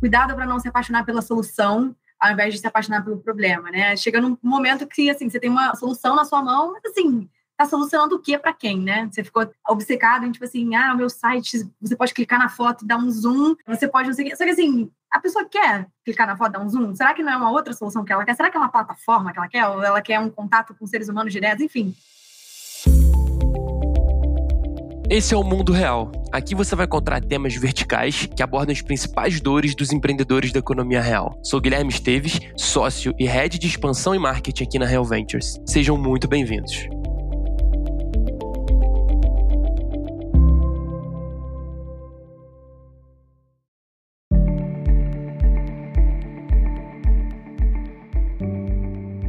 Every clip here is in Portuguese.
cuidado para não se apaixonar pela solução ao invés de se apaixonar pelo problema, né? Chega num momento que, assim, você tem uma solução na sua mão, mas, assim, tá solucionando o que para quem, né? Você ficou obcecado em, tipo assim, ah, o meu site, você pode clicar na foto e dar um zoom, você pode não sei Só que, assim, a pessoa quer clicar na foto, dar um zoom? Será que não é uma outra solução que ela quer? Será que é uma plataforma que ela quer? Ou ela quer um contato com seres humanos diretos? Enfim. Esse é o mundo real. Aqui você vai encontrar temas verticais que abordam as principais dores dos empreendedores da economia real. Sou Guilherme Esteves, sócio e head de expansão e marketing aqui na Real Ventures. Sejam muito bem-vindos.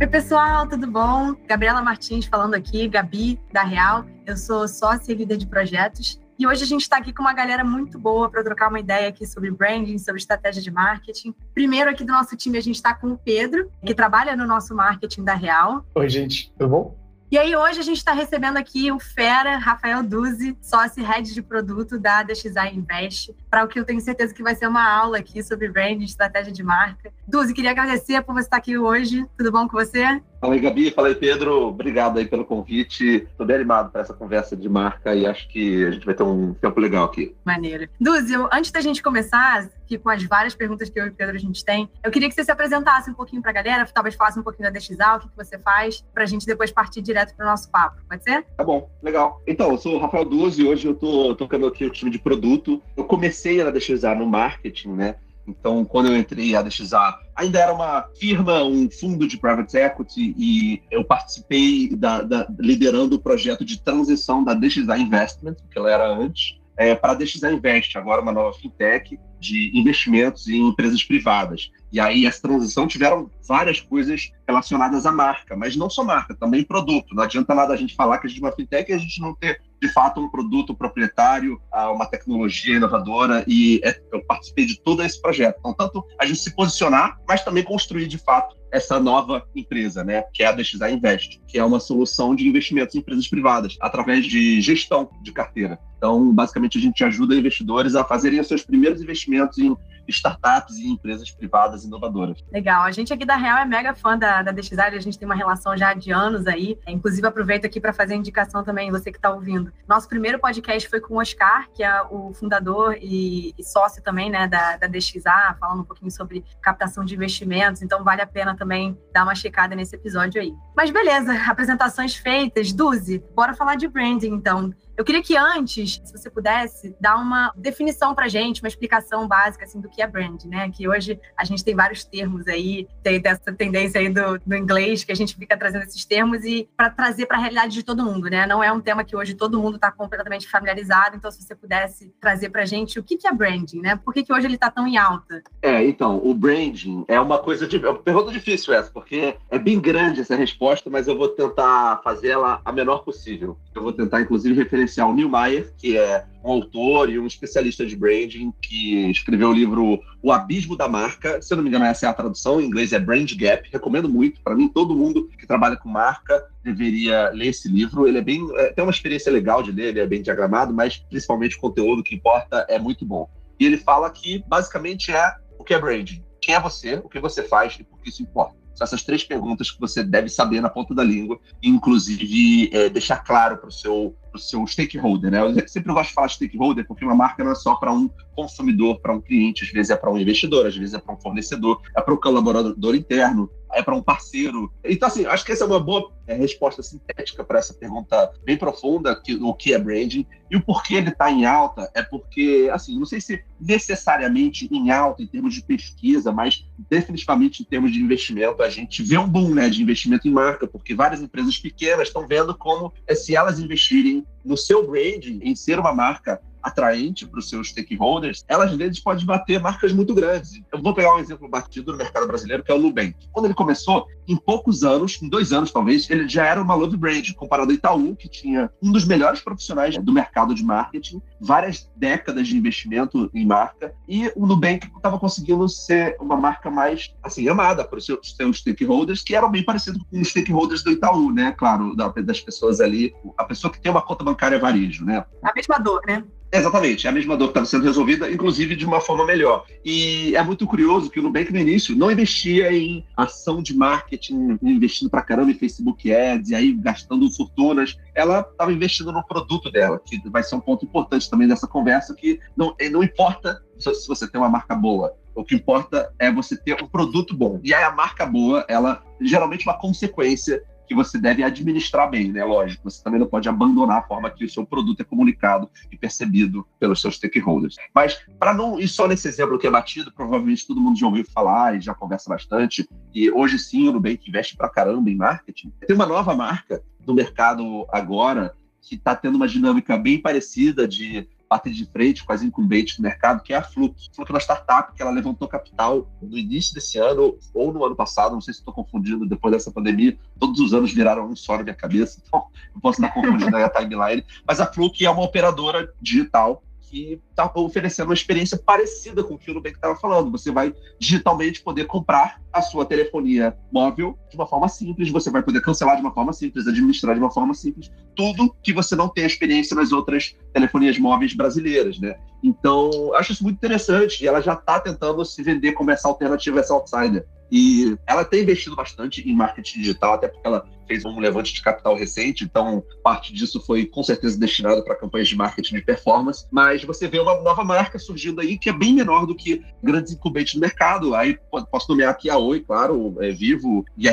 Pessoal, tudo bom? Gabriela Martins falando aqui, Gabi, da Real. Eu sou sócia e líder de projetos. E hoje a gente está aqui com uma galera muito boa para trocar uma ideia aqui sobre branding, sobre estratégia de marketing. Primeiro aqui do nosso time a gente está com o Pedro, que trabalha no nosso marketing da Real. Oi, gente, tudo bom? E aí, hoje a gente está recebendo aqui o Fera, Rafael Duzi, sócio head de produto da DXI Invest, para o que eu tenho certeza que vai ser uma aula aqui sobre branding, estratégia de marca. Duzi, queria agradecer por você estar aqui hoje. Tudo bom com você? Fala aí, Gabi. Fala aí, Pedro. Obrigado aí pelo convite. Estou bem animado para essa conversa de marca e acho que a gente vai ter um tempo legal aqui. Maneiro. Duzi, antes da gente começar, aqui com as várias perguntas que eu e o Pedro a gente tem, eu queria que você se apresentasse um pouquinho para a galera, talvez falasse um pouquinho da DXA, o que, que você faz, para a gente depois partir direto para o nosso papo. Pode ser? Tá bom, legal. Então, eu sou o Rafael Duzi e hoje eu estou tocando aqui o time de produto. Eu comecei na DXA no marketing, né? Então, quando eu entrei a DXA, ainda era uma firma, um fundo de private equity, e eu participei da, da liderando o projeto de transição da DXA Investment, que ela era antes, é, para a DXA Invest, agora uma nova fintech de investimentos em empresas privadas. E aí, essa transição tiveram várias coisas relacionadas à marca, mas não só marca, também produto. Não adianta nada a gente falar que a gente é uma fintech e a gente não ter, de fato, um produto proprietário, ah, uma tecnologia inovadora. E é, eu participei de todo esse projeto. Então, tanto a gente se posicionar, mas também construir, de fato, essa nova empresa, né, que é a DXA Invest, que é uma solução de investimentos em empresas privadas, através de gestão de carteira. Então, basicamente, a gente ajuda investidores a fazerem os seus primeiros investimentos em startups e empresas privadas inovadoras. Legal. A gente aqui da Real é mega fã da, da DXA, a gente tem uma relação já de anos aí. Inclusive, aproveito aqui para fazer indicação também, você que está ouvindo. Nosso primeiro podcast foi com o Oscar, que é o fundador e, e sócio também né, da, da DXA, falando um pouquinho sobre captação de investimentos. Então, vale a pena também dar uma checada nesse episódio aí. Mas beleza, apresentações feitas. Duzi, bora falar de branding então. Eu queria que antes, se você pudesse, dar uma definição para gente, uma explicação básica assim do que é brand, né? Que hoje a gente tem vários termos aí, tem dessa tendência aí do, do inglês que a gente fica trazendo esses termos e para trazer para a realidade de todo mundo, né? Não é um tema que hoje todo mundo está completamente familiarizado. Então, se você pudesse trazer para gente o que, que é branding, né? Por que, que hoje ele está tão em alta? É, então, o branding é uma coisa de, é uma pergunta difícil essa, porque é bem grande essa resposta, mas eu vou tentar fazê-la a menor possível. Eu vou tentar, inclusive, referenciar o Neil Meyer, que é um autor e um especialista de branding que escreveu o livro O Abismo da Marca. Se eu não me engano, essa é a tradução, em inglês é Brand Gap. Recomendo muito. Para mim, todo mundo que trabalha com marca deveria ler esse livro. Ele é bem. É, tem uma experiência legal de ler, ele é bem diagramado, mas principalmente o conteúdo que importa é muito bom. E ele fala que basicamente é o que é branding. Quem é você, o que você faz e por que isso importa. Essas três perguntas que você deve saber na ponta da língua, inclusive é, deixar claro para o seu para o seu stakeholder, né? Eu sempre gosto de falar stakeholder porque uma marca não é só para um consumidor, para um cliente, às vezes é para um investidor, às vezes é para um fornecedor, é para um colaborador interno, é para um parceiro. Então, assim, acho que essa é uma boa é, resposta sintética para essa pergunta bem profunda, que, o que é branding. E o porquê ele está em alta é porque, assim, não sei se necessariamente em alta em termos de pesquisa, mas definitivamente em termos de investimento, a gente vê um boom né, de investimento em marca, porque várias empresas pequenas estão vendo como, é, se elas investirem no seu branding, em ser uma marca atraente para os seus stakeholders, ela às vezes pode bater marcas muito grandes. Eu vou pegar um exemplo batido no mercado brasileiro, que é o Nubank. Quando ele começou, em poucos anos, em dois anos talvez, ele já era uma love brand, comparado ao Itaú, que tinha um dos melhores profissionais do mercado de marketing, várias décadas de investimento em marca, e o Nubank estava conseguindo ser uma marca mais, assim, amada por seus, seus stakeholders, que eram bem parecidos com os stakeholders do Itaú, né? Claro, das pessoas ali, a pessoa que tem uma conta bancária varejo, né? A mesma dor, né? Exatamente, é a mesma dor que estava sendo resolvida, inclusive de uma forma melhor. E é muito curioso que o Nubank, no início, não investia em ação de marketing, investindo pra caramba em Facebook Ads, e aí gastando fortunas. Ela estava investindo no produto dela, que vai ser um ponto importante também dessa conversa, que não, não importa se você tem uma marca boa, o que importa é você ter um produto bom. E aí a marca boa, ela geralmente é uma consequência que você deve administrar bem, né? Lógico, você também não pode abandonar a forma que o seu produto é comunicado e percebido pelos seus stakeholders. Mas, para não ir só nesse exemplo que é batido, provavelmente todo mundo já ouviu falar e já conversa bastante, e hoje sim o Nubank investe pra caramba em marketing. Tem uma nova marca no mercado agora que está tendo uma dinâmica bem parecida de bater de frente com as incumbentes do mercado, que é a Fluke. Fluke é uma startup que ela levantou capital no início desse ano ou no ano passado, não sei se estou confundindo, depois dessa pandemia, todos os anos viraram um só na minha cabeça, então eu posso estar confundindo aí a timeline, mas a Fluke é uma operadora digital que está oferecendo uma experiência parecida com o que o Nubank estava falando. Você vai digitalmente poder comprar a sua telefonia móvel de uma forma simples, você vai poder cancelar de uma forma simples, administrar de uma forma simples, tudo que você não tem experiência nas outras telefonias móveis brasileiras, né? Então, acho isso muito interessante e ela já está tentando se vender como essa alternativa, essa outsider. E ela tem investido bastante em marketing digital, até porque ela fez um levante de capital recente, então parte disso foi com certeza destinado para campanhas de marketing de performance. Mas você vê uma nova marca surgindo aí que é bem menor do que grandes incumbentes no mercado. Aí posso nomear aqui a Oi, claro, é, Vivo e.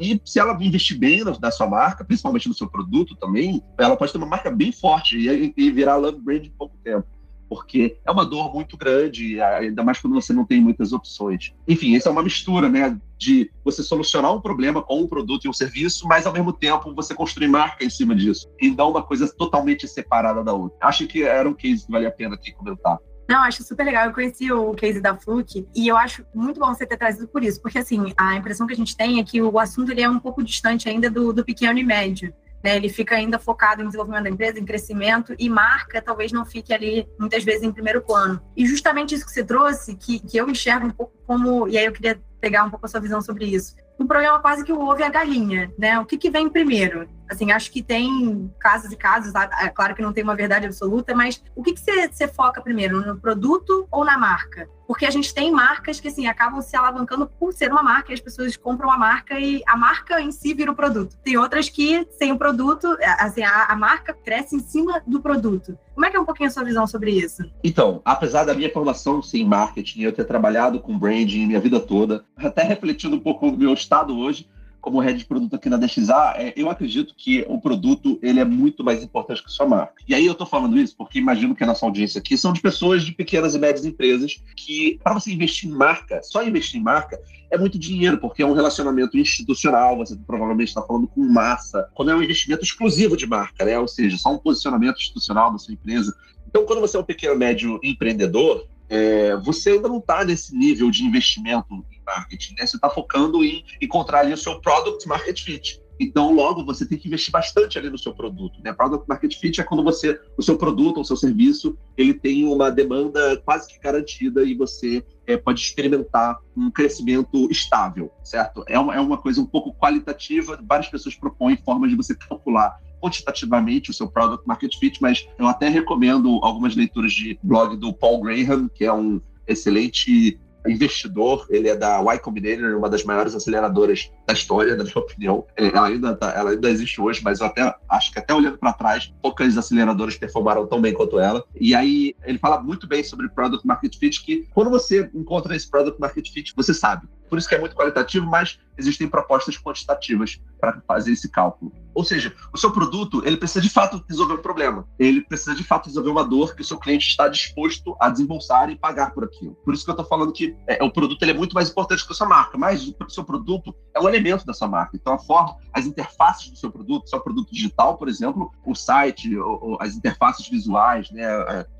E se ela investir bem na, na, sua marca, principalmente no seu produto também, ela pode ter uma marca bem forte e, e virar love brand em pouco tempo porque é uma dor muito grande, ainda mais quando você não tem muitas opções. Enfim, essa é uma mistura, né, de você solucionar um problema com um produto e um serviço, mas ao mesmo tempo você construir marca em cima disso e não uma coisa totalmente separada da outra. Acho que era um case que vale a pena aqui comentar. Não, acho super legal. Eu conheci o case da Fluke e eu acho muito bom você ter trazido por isso, porque assim, a impressão que a gente tem é que o assunto ele é um pouco distante ainda do, do pequeno e médio. Né, ele fica ainda focado em desenvolvimento da empresa, em crescimento, e marca talvez não fique ali, muitas vezes, em primeiro plano. E justamente isso que você trouxe, que, que eu enxergo um pouco como. E aí eu queria pegar um pouco a sua visão sobre isso. Um problema quase que o ovo e a galinha, né? O que, que vem primeiro? Assim, acho que tem casos e casos, é claro que não tem uma verdade absoluta, mas o que, você, foca primeiro, no produto ou na marca? Porque a gente tem marcas que, assim, acabam se alavancando por ser uma marca, e as pessoas compram a marca e a marca em si vira o produto. Tem outras que, sem o produto, assim, a, a marca cresce em cima do produto. Como é que é um pouquinho a sua visão sobre isso? Então, apesar da minha formação em marketing, eu ter trabalhado com branding minha vida toda, até refletindo um pouco o meu estado hoje, como head de produto aqui na DXA, é, eu acredito que o produto ele é muito mais importante que sua marca. E aí eu estou falando isso porque imagino que a nossa audiência aqui são de pessoas de pequenas e médias empresas que, para você investir em marca, só investir em marca, é muito dinheiro, porque é um relacionamento institucional, você provavelmente está falando com massa, quando é um investimento exclusivo de marca, né? ou seja, só um posicionamento institucional da sua empresa. Então, quando você é um pequeno médio empreendedor, é, você ainda não está nesse nível de investimento marketing, né? Você está focando em encontrar ali o seu product market fit. Então, logo, você tem que investir bastante ali no seu produto. Né? Product Market Fit é quando você, o seu produto ou o seu serviço, ele tem uma demanda quase que garantida e você é, pode experimentar um crescimento estável, certo? É uma, é uma coisa um pouco qualitativa, várias pessoas propõem formas de você calcular quantitativamente o seu product market fit, mas eu até recomendo algumas leituras de blog do Paul Graham, que é um excelente investidor, ele é da Y Combinator, uma das maiores aceleradoras da história, na minha opinião. É, ela ainda, tá, ela ainda existe hoje, mas eu até acho que até olhando para trás, poucas aceleradoras performaram tão bem quanto ela. E aí ele fala muito bem sobre Product Market Fit, que quando você encontra esse Product Market Fit, você sabe. Por isso que é muito qualitativo, mas existem propostas quantitativas para fazer esse cálculo. Ou seja, o seu produto ele precisa de fato resolver um problema. Ele precisa de fato resolver uma dor que o seu cliente está disposto a desembolsar e pagar por aquilo. Por isso que eu estou falando que é, o produto ele é muito mais importante que a sua marca, mas o seu produto é um elemento da sua marca. Então, a forma, as interfaces do seu produto, seu produto digital, por exemplo, o site, as interfaces visuais, né,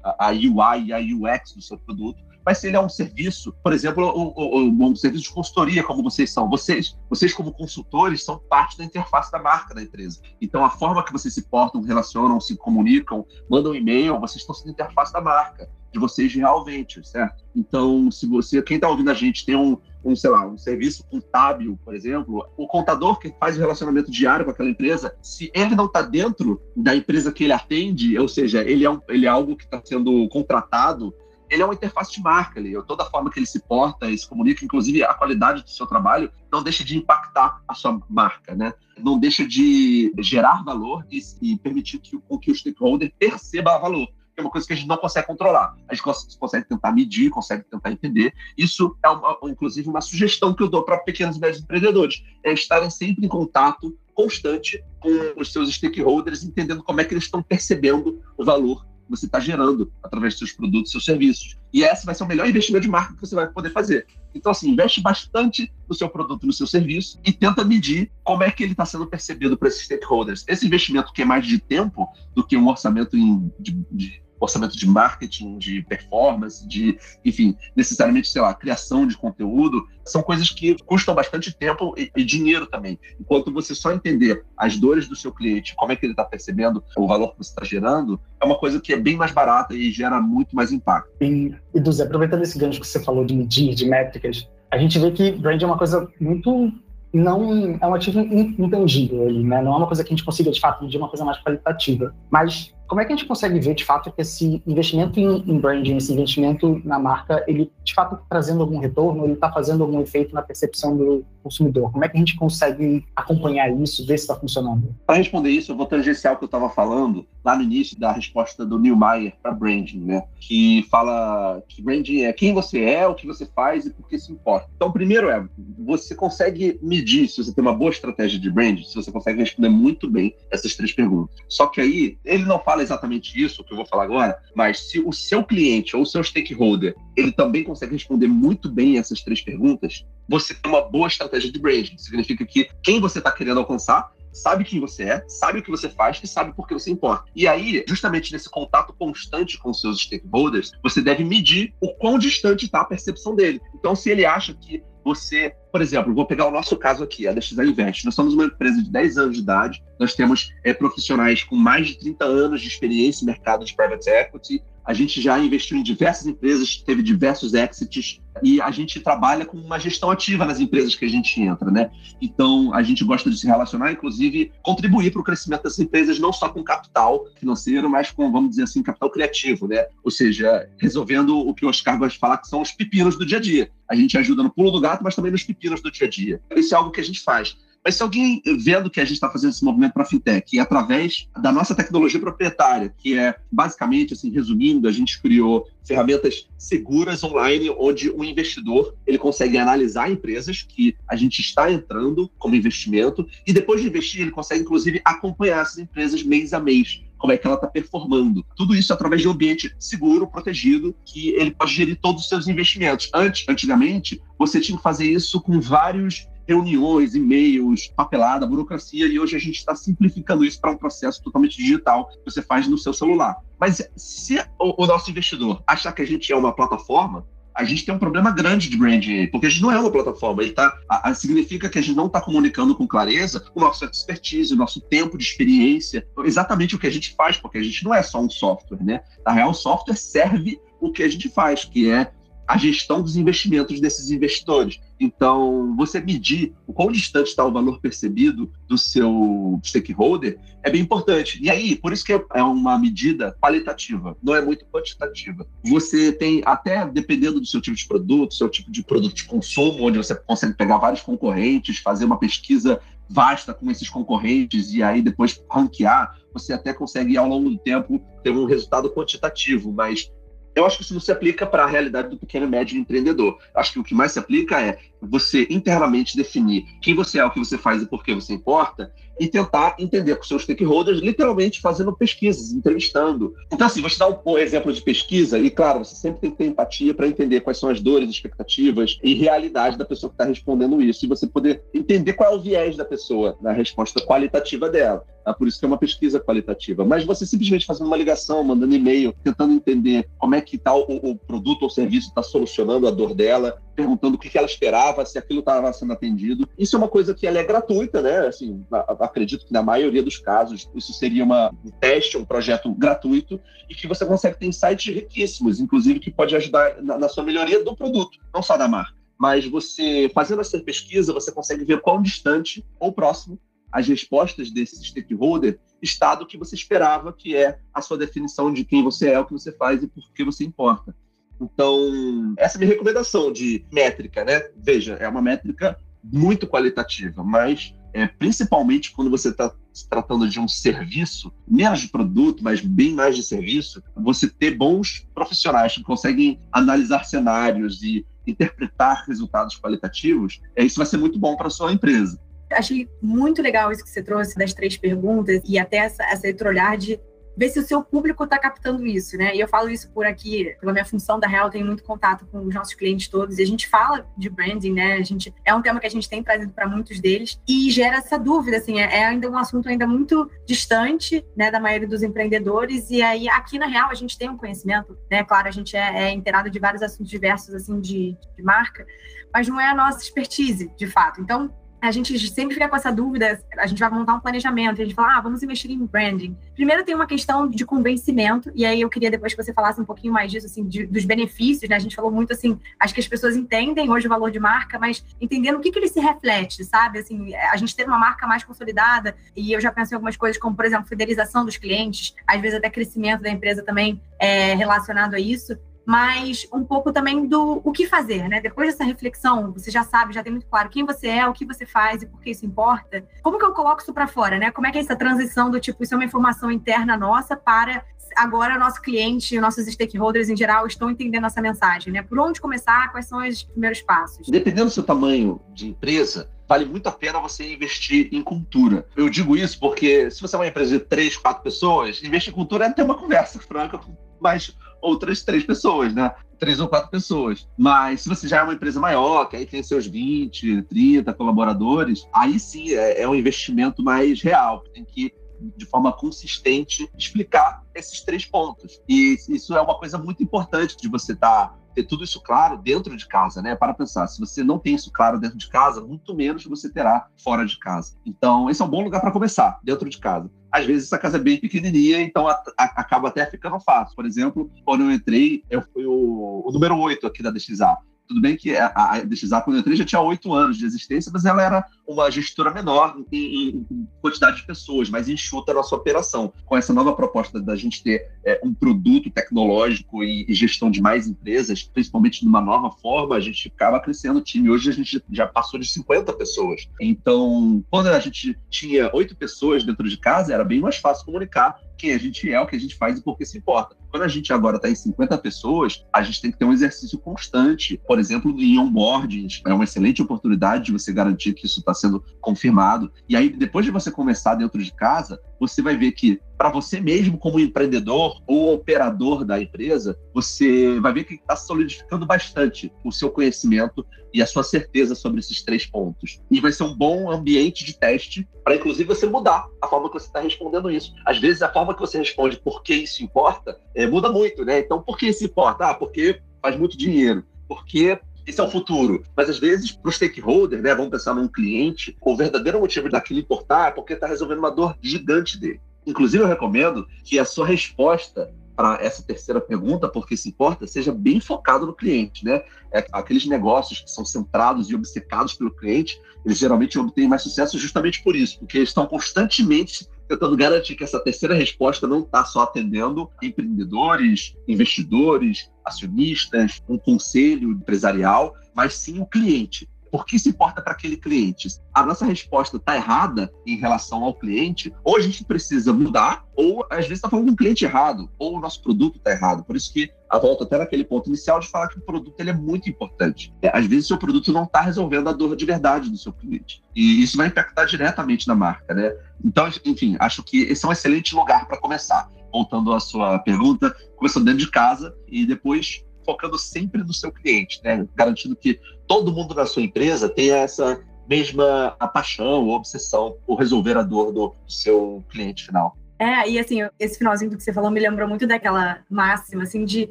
a, a UI e a UX do seu produto, mas se ele é um serviço, por exemplo, um, um, um, serviço de consultoria, como vocês são. Vocês, vocês, como consultores, são parte da interface da marca da empresa. Então, a forma que vocês se portam, relacionam, se comunicam, mandam e-mail, vocês estão sendo interface da marca. de vocês de Real Ventures, certo? Então, se você, quem está ouvindo a gente, tem um, um, sei lá, um serviço contábil, por exemplo, o contador que faz o relacionamento diário com aquela empresa, se ele não está dentro da empresa que ele atende, ou seja, ele é, um, ele é algo que está sendo contratado, ele é uma interface de marca ali. Toda a forma que ele se porta e se comunica, inclusive a qualidade do seu trabalho, não deixa de impactar a sua marca, né? Não deixa de gerar valor e, e permitir que, que o stakeholder perceba valor que é uma coisa que a gente não consegue controlar. A gente consegue tentar medir, consegue tentar entender. Isso é, uma, inclusive, uma sugestão que eu dou para pequenos e médios empreendedores: é estarem sempre em contato constante com os seus stakeholders, entendendo como é que eles estão percebendo o valor você está gerando através dos seus produtos, seus serviços. E esse vai ser o melhor investimento de marca que você vai poder fazer. Então, assim, investe bastante no seu produto, no seu serviço e tenta medir como é que ele está sendo percebido por esses stakeholders. Esse investimento que é mais de tempo do que um orçamento em, de, de orçamento de marketing, de performance, de, enfim, necessariamente, sei lá, criação de conteúdo, são coisas que custam bastante tempo e, e dinheiro também. Enquanto você só entender as dores do seu cliente, como é que ele está percebendo o valor que você está gerando, é uma coisa que é bem mais barata e gera muito mais impacto. E, e Duzé, aproveitando esse gancho que você falou de medir, de métricas, a gente vê que brand é uma coisa muito não é um ativo intangível ali, né? Não é uma coisa que a gente consiga de fato medir uma coisa mais qualitativa. Mas como é que a gente consegue ver, de fato, que esse investimento em, em branding, esse investimento na marca, ele, de fato, está trazendo algum retorno, ele está fazendo algum efeito na percepção do consumidor? Como é que a gente consegue acompanhar isso, ver se está funcionando? Para responder isso, eu vou tangenciar o que eu estava falando lá no início da resposta do Neil Meyer para branding, né? Que fala que branding é quem você é, o que você faz e por que se importa. Então, primeiro é, você consegue medir se você tem uma boa estratégia de branding, se você consegue responder muito bem essas três perguntas. Só que aí, ele não fala exatamente isso que eu vou falar agora, mas se o seu cliente ou o seu stakeholder, ele também consegue responder muito bem essas três perguntas, você tem uma boa estratégia de branding. Significa que quem você está querendo alcançar sabe quem você é, sabe o que você faz e sabe por que você importa. E aí, justamente nesse contato constante com seus stakeholders, você deve medir o quão distante está a percepção dele. Então, se ele acha que você, por exemplo, vou pegar o nosso caso aqui, a DXL Invest. Nós somos uma empresa de 10 anos de idade, nós temos é, profissionais com mais de 30 anos de experiência no mercado de private equity, a gente já investiu em diversas empresas, teve diversos exits e a gente trabalha com uma gestão ativa nas empresas que a gente entra, né? Então, a gente gosta de se relacionar, inclusive contribuir para o crescimento dessas empresas, não só com capital financeiro, mas com, vamos dizer assim, capital criativo, né? Ou seja, resolvendo o que o Oscar gosta de falar, que são os pepinos do dia a dia. A gente ajuda no pulo do gato, mas também nos pepinos do dia a dia. Isso é algo que a gente faz. Mas se alguém vendo que a gente está fazendo esse movimento para fintech e através da nossa tecnologia proprietária, que é basicamente, assim, resumindo, a gente criou ferramentas seguras online, onde o investidor ele consegue analisar empresas que a gente está entrando como investimento e depois de investir ele consegue inclusive acompanhar essas empresas mês a mês como é que ela está performando. Tudo isso através de um ambiente seguro, protegido, que ele pode gerir todos os seus investimentos. Antes, antigamente, você tinha que fazer isso com vários reuniões, e-mails, papelada, burocracia, e hoje a gente está simplificando isso para um processo totalmente digital que você faz no seu celular. Mas se o, o nosso investidor achar que a gente é uma plataforma, a gente tem um problema grande de branding, porque a gente não é uma plataforma. Ele tá, a, a, significa que a gente não está comunicando com clareza o nosso expertise, o nosso tempo de experiência, exatamente o que a gente faz, porque a gente não é só um software, né? Na real, o software serve o que a gente faz, que é a gestão dos investimentos desses investidores. Então, você medir o quão distante está o valor percebido do seu stakeholder é bem importante. E aí, por isso que é uma medida qualitativa, não é muito quantitativa. Você tem, até dependendo do seu tipo de produto, seu tipo de produto de consumo, onde você consegue pegar vários concorrentes, fazer uma pesquisa vasta com esses concorrentes e aí depois ranquear, você até consegue, ao longo do tempo, ter um resultado quantitativo, mas eu acho que isso não se aplica para a realidade do pequeno e médio empreendedor. Acho que o que mais se aplica é você internamente definir quem você é, o que você faz e por que você importa, e tentar entender com seus stakeholders, literalmente fazendo pesquisas, entrevistando. Então, assim, vou te dar um exemplo de pesquisa, e claro, você sempre tem que ter empatia para entender quais são as dores, expectativas e realidade da pessoa que está respondendo isso, e você poder entender qual é o viés da pessoa na resposta qualitativa dela. Tá? Por isso que é uma pesquisa qualitativa. Mas você simplesmente fazendo uma ligação, mandando e-mail, tentando entender como é que tal o, o produto ou serviço está solucionando a dor dela, perguntando o que ela esperava, se aquilo estava sendo atendido. Isso é uma coisa que ela é gratuita, né? Assim, acredito que na maioria dos casos isso seria uma, um teste, um projeto gratuito e que você consegue ter insights riquíssimos, inclusive que pode ajudar na, na sua melhoria do produto, não só da marca. Mas você, fazendo essa pesquisa, você consegue ver quão distante ou próximo as respostas desse stakeholder está do que você esperava, que é a sua definição de quem você é, o que você faz e por que você importa. Então, essa é a minha recomendação de métrica, né? Veja, é uma métrica muito qualitativa, mas é, principalmente quando você está se tratando de um serviço, menos de produto, mas bem mais de serviço, você ter bons profissionais que conseguem analisar cenários e interpretar resultados qualitativos, é, isso vai ser muito bom para a sua empresa. Achei muito legal isso que você trouxe das três perguntas e até essa, essa olhar de ver se o seu público está captando isso, né? E eu falo isso por aqui, pela minha função da Real, tenho muito contato com os nossos clientes todos e a gente fala de branding, né? A gente é um tema que a gente tem trazido para muitos deles e gera essa dúvida, assim, é, é, ainda um assunto ainda muito distante, né, da maioria dos empreendedores e aí aqui na Real a gente tem um conhecimento, né? Claro, a gente é, é inteirado de vários assuntos diversos assim de, de marca, mas não é a nossa expertise, de fato. Então a gente sempre fica com essa dúvida, a gente vai montar um planejamento, a gente fala, ah, vamos investir em branding. Primeiro tem uma questão de convencimento, e aí eu queria depois que você falasse um pouquinho mais disso, assim, de, dos benefícios, né? A gente falou muito assim, acho que as pessoas entendem hoje o valor de marca, mas entendendo o que, que ele se reflete, sabe? Assim, a gente ter uma marca mais consolidada, e eu já pensei em algumas coisas, como, por exemplo, fidelização dos clientes, às vezes até crescimento da empresa também é relacionado a isso mas um pouco também do o que fazer, né? Depois dessa reflexão, você já sabe, já tem muito claro quem você é, o que você faz e por que isso importa. Como que eu coloco isso para fora, né? Como é que é essa transição do tipo, isso é uma informação interna nossa para agora nosso cliente, nossos stakeholders em geral estão entendendo essa mensagem, né? Por onde começar? Quais são os primeiros passos? Dependendo do seu tamanho de empresa, vale muito a pena você investir em cultura. Eu digo isso porque se você é uma empresa de três, quatro pessoas, investir em cultura é ter uma conversa franca com mais outras três pessoas, né? Três ou quatro pessoas. Mas se você já é uma empresa maior, que aí tem seus 20, 30 colaboradores, aí sim é, é um investimento mais real. Tem que de forma consistente explicar esses três pontos. E isso é uma coisa muito importante de você estar tá ter tudo isso claro dentro de casa, né? Para pensar, se você não tem isso claro dentro de casa, muito menos você terá fora de casa. Então, esse é um bom lugar para começar, dentro de casa. Às vezes essa casa é bem pequenininha, então a, a, acaba até ficando fácil. Por exemplo, quando eu entrei, eu fui o, o número 8 aqui da DXA. Tudo bem que a, a DXA, quando eu entrei, já tinha oito anos de existência, mas ela era uma gestora menor em, em, quantidade de pessoas, mais enxuta na sua operação. Com essa nova proposta da gente ter é, um produto tecnológico e, e, gestão de mais empresas, principalmente numa nova forma, a gente ficava crescendo o time. Hoje a gente já passou de 50 pessoas. Então, quando a gente tinha oito pessoas dentro de casa, era bem mais fácil comunicar quem a gente é, o que a gente faz e por que se importa. Quando a gente agora está em 50 pessoas, a gente tem que ter um exercício constante. Por exemplo, em onboarding, é uma excelente oportunidade de você garantir que isso está sendo confirmado. E aí, depois de você começar dentro de casa, você vai ver que para você mesmo como empreendedor ou operador da empresa, você vai ver que está solidificando bastante o seu conhecimento e a sua certeza sobre esses três pontos. E vai ser um bom ambiente de teste para, inclusive, você mudar a forma que você está respondendo isso. Às vezes, a forma que você responde por que isso importa é, muda muito, né? Então, por que isso importa? Ah, porque faz muito dinheiro. Porque esse é o futuro. Mas às vezes, para o stakeholder, né, vamos pensar num cliente, o verdadeiro motivo daquilo importar é porque está resolvendo uma dor gigante dele. Inclusive, eu recomendo que a sua resposta para essa terceira pergunta, porque se importa, seja bem focado no cliente, né? É, aqueles negócios que são centrados e obcecados pelo cliente, eles geralmente obtêm mais sucesso justamente por isso, porque eles estão constantemente tentando garantir que essa terceira resposta não está só atendendo empreendedores, investidores, acionistas, um conselho empresarial, mas sim o cliente por que se importa para aquele cliente? A nossa resposta está errada em relação ao cliente, ou a gente precisa mudar, ou às vezes está falando com um cliente errado, ou o nosso produto está errado. Por isso que a volta até naquele ponto inicial de falar que o produto ele é muito importante. É, às vezes o seu produto não está resolvendo a dor de verdade do seu cliente. E isso vai impactar diretamente na marca, né? Então, enfim, acho que esse é um excelente lugar para começar. Voltando à sua pergunta, começando dentro de casa e depois focando sempre no seu cliente, né? Garantindo que todo mundo na sua empresa tenha essa mesma paixão ou obsessão por resolver a dor do seu cliente final. É, e assim, esse finalzinho do que você falou me lembrou muito daquela máxima, assim, de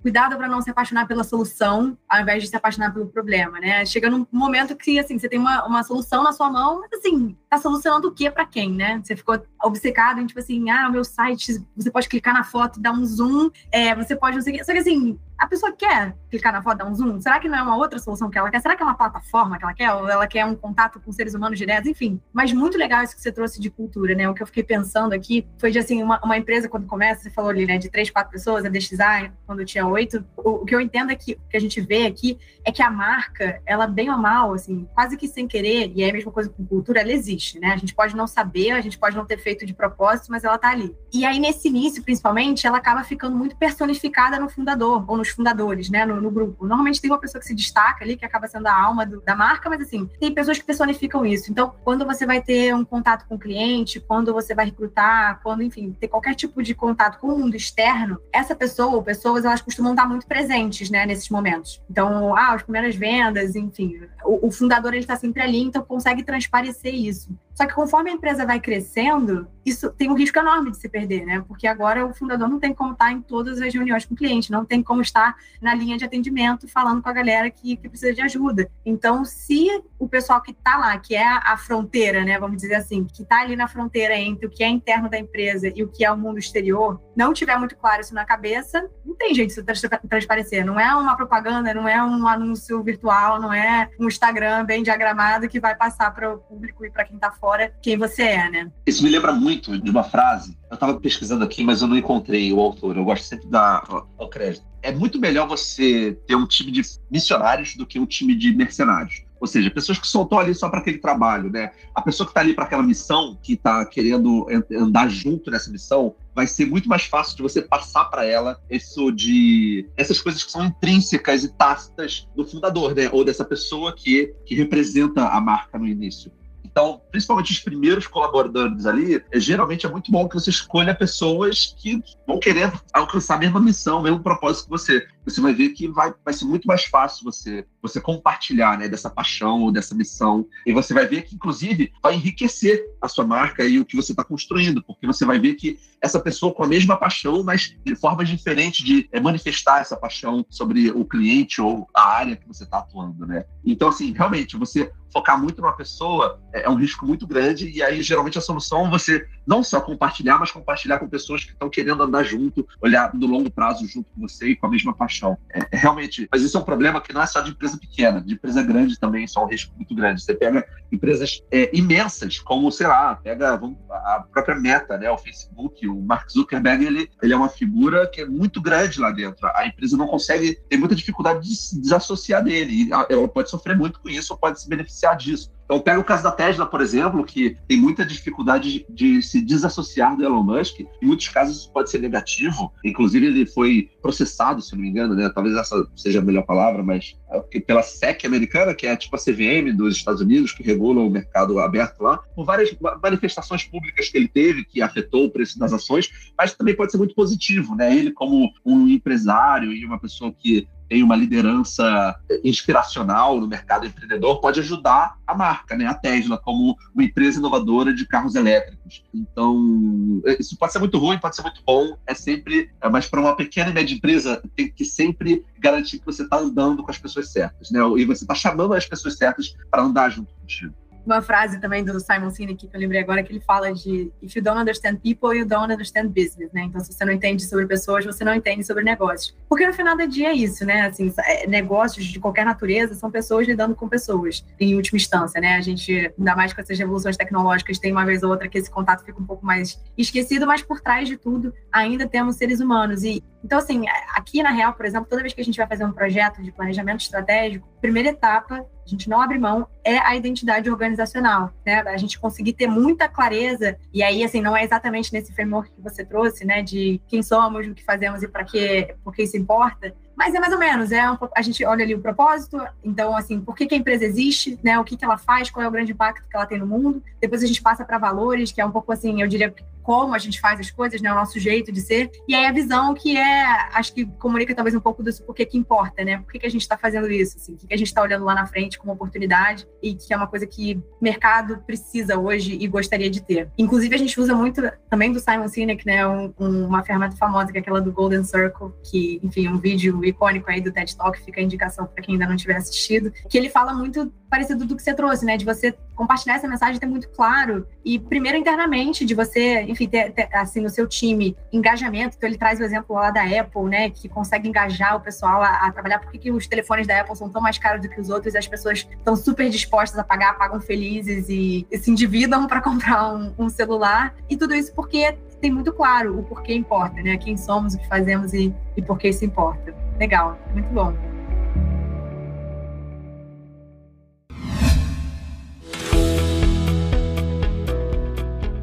cuidado para não se apaixonar pela solução, ao invés de se apaixonar pelo problema, né? Chega num momento que, assim, você tem uma, uma solução na sua mão, mas, assim, tá solucionando o que para quem, né? Você ficou obcecado em, tipo assim, ah, o meu site, você pode clicar na foto e dar um zoom, é, você pode não sei o quê. Só que, assim, a pessoa quer clicar na foto, dar um zoom? Será que não é uma outra solução que ela quer? Será que é uma plataforma que ela quer? Ou ela quer um contato com seres humanos diretos? Enfim, mas muito legal isso que você trouxe de cultura, né? O que eu fiquei pensando aqui foi de, assim, uma, uma empresa, quando começa, você falou ali, né, de três, quatro pessoas, a Design, quando tinha oito. O, o, que eu entendo é que o que a gente vê aqui é que a marca, ela bem ou mal, assim, quase que sem querer, e é a mesma coisa com cultura, ela existe, né? A gente pode não saber, a gente pode não ter feito de propósito, mas ela tá ali. E aí, nesse início, principalmente, ela acaba ficando muito personificada no fundador, ou nos fundadores, né? no, no, grupo. Normalmente tem uma pessoa que se destaca ali, que acaba sendo a alma do, da marca, mas assim, tem pessoas que personificam isso. Então, quando você vai ter um contato com o cliente, quando você vai recrutar, quando, enfim, ter qualquer tipo de contato com o mundo externo, essa pessoa ou pessoas, elas costumam estar muito presentes, né, nesses momentos. Então, ah, as primeiras vendas, enfim, o, o fundador, ele está sempre ali, então consegue transparecer isso. Só que conforme a empresa vai crescendo, isso tem um risco enorme de se perder, né? Porque agora o fundador não tem como estar em todas as reuniões com o cliente, não tem como estar na linha de atendimento falando com a galera que, que precisa de ajuda. Então, se o pessoal que está lá, que é a fronteira, né? Vamos dizer assim, que está ali na fronteira entre o que é interno da empresa e o que é o mundo exterior, não tiver muito claro isso na cabeça, não tem jeito de isso transparecer. Não é uma propaganda, não é um anúncio virtual, não é um Instagram bem diagramado que vai passar para o público e para quem está fora quem você é, né? Isso me lembra muito de uma frase. Eu estava pesquisando aqui, mas eu não encontrei o autor. Eu gosto sempre de dar o crédito. É muito melhor você ter um time de missionários do que um time de mercenários. Ou seja, pessoas que soltou ali só para aquele trabalho, né? A pessoa que está ali para aquela missão, que está querendo andar junto nessa missão, vai ser muito mais fácil de você passar para ela isso de essas coisas que são intrínsecas e tácitas do fundador, né? Ou dessa pessoa que, que representa a marca no início. Então, principalmente os primeiros colaboradores ali, é, geralmente é muito bom que você escolha pessoas que vão querer alcançar a mesma missão, o mesmo propósito que você você vai ver que vai, vai ser muito mais fácil você, você compartilhar né, dessa paixão ou dessa missão. E você vai ver que, inclusive, vai enriquecer a sua marca e o que você está construindo, porque você vai ver que essa pessoa com a mesma paixão, mas de formas diferentes de é, manifestar essa paixão sobre o cliente ou a área que você está atuando. Né? Então, assim, realmente, você focar muito numa pessoa é, é um risco muito grande, e aí, geralmente, a solução é você não só compartilhar, mas compartilhar com pessoas que estão querendo andar junto, olhar no longo prazo junto com você e com a mesma paixão paixão. É, é, realmente, mas isso é um problema que não é só de empresa pequena, de empresa grande também, isso é um risco muito grande. Você pega empresas é, imensas, como, sei lá, pega a própria Meta, né, o Facebook, o Mark Zuckerberg, ele, ele é uma figura que é muito grande lá dentro. A empresa não consegue, tem muita dificuldade de se desassociar dele, ela pode sofrer muito com isso ou pode se beneficiar disso. Então, pega o caso da Tesla, por exemplo, que tem muita dificuldade de, se desassociar do Elon Musk. Em muitos casos, isso pode ser negativo. Inclusive, ele foi processado, se não me engano, né? Talvez essa seja a melhor palavra, mas é pela SEC americana, que é tipo a CVM dos Estados Unidos, que regula o mercado aberto lá, por várias manifestações públicas que ele teve, que afetou o preço das ações, mas também pode ser muito positivo, né? Ele, como um empresário e uma pessoa que tem uma liderança inspiracional no mercado empreendedor, pode ajudar a marca, né? A Tesla, como uma empresa inovadora de carros elétricos. Então, isso pode ser muito ruim, pode ser muito bom, é sempre, mas para uma pequena e média empresa, tem que sempre garantir que você está andando com as pessoas certas, né? E você está chamando as pessoas certas para andar junto contigo uma frase também do Simon Sinek que eu lembrei agora que ele fala de if you don't understand people, you don't understand business, né? Então, se você não entende sobre pessoas, você não entende sobre negócios. Porque no final do dia é isso, né? Assim, é, negócios de qualquer natureza são pessoas lidando com pessoas, em última instância, né? A gente, ainda mais com essas revoluções tecnológicas, tem uma vez ou outra que esse contato fica um pouco mais esquecido, mas por trás de tudo ainda temos seres humanos. E então, assim, aqui na Real, por exemplo, toda vez que a gente vai fazer um projeto de planejamento estratégico, primeira etapa a gente não abre mão, é a identidade organizacional, né? A gente conseguir ter muita clareza, e aí, assim, não é exatamente nesse framework que você trouxe, né, de quem somos, o que fazemos e para que, por que isso importa, Mas é mais ou menos, é um, a gente olha ali o propósito, então, assim, por que, que a empresa existe, né? O que, que ela faz, qual é o grande impacto que ela tem no mundo. Depois a gente passa para valores, que é um pouco assim, eu diria como a gente faz as coisas, né? O nosso jeito de ser. E aí a visão que é, acho que comunica talvez um pouco disso, porque que importa, né? Por que, que a gente está fazendo isso? Assim? O que, que a gente está olhando lá na frente como oportunidade e que é uma coisa que o mercado precisa hoje e gostaria de ter. Inclusive, a gente usa muito também do Simon Sinek, né? Um, uma ferramenta famosa que é aquela do Golden Circle, que, enfim, um vídeo icônico aí do TED Talk, fica a indicação para quem ainda não tiver assistido, que ele fala muito parecido do que você trouxe, né? De você compartilhar essa mensagem, ter muito claro e primeiro internamente de você, enfim, ter, ter, assim no seu time engajamento. Então ele traz o exemplo lá da Apple, né? Que consegue engajar o pessoal a, a trabalhar. Por que, que os telefones da Apple são tão mais caros do que os outros? E as pessoas estão super dispostas a pagar, pagam felizes e, e se endividam para comprar um, um celular. E tudo isso porque tem muito claro o porquê importa, né? Quem somos, o que fazemos e, e por que isso importa. Legal, muito bom.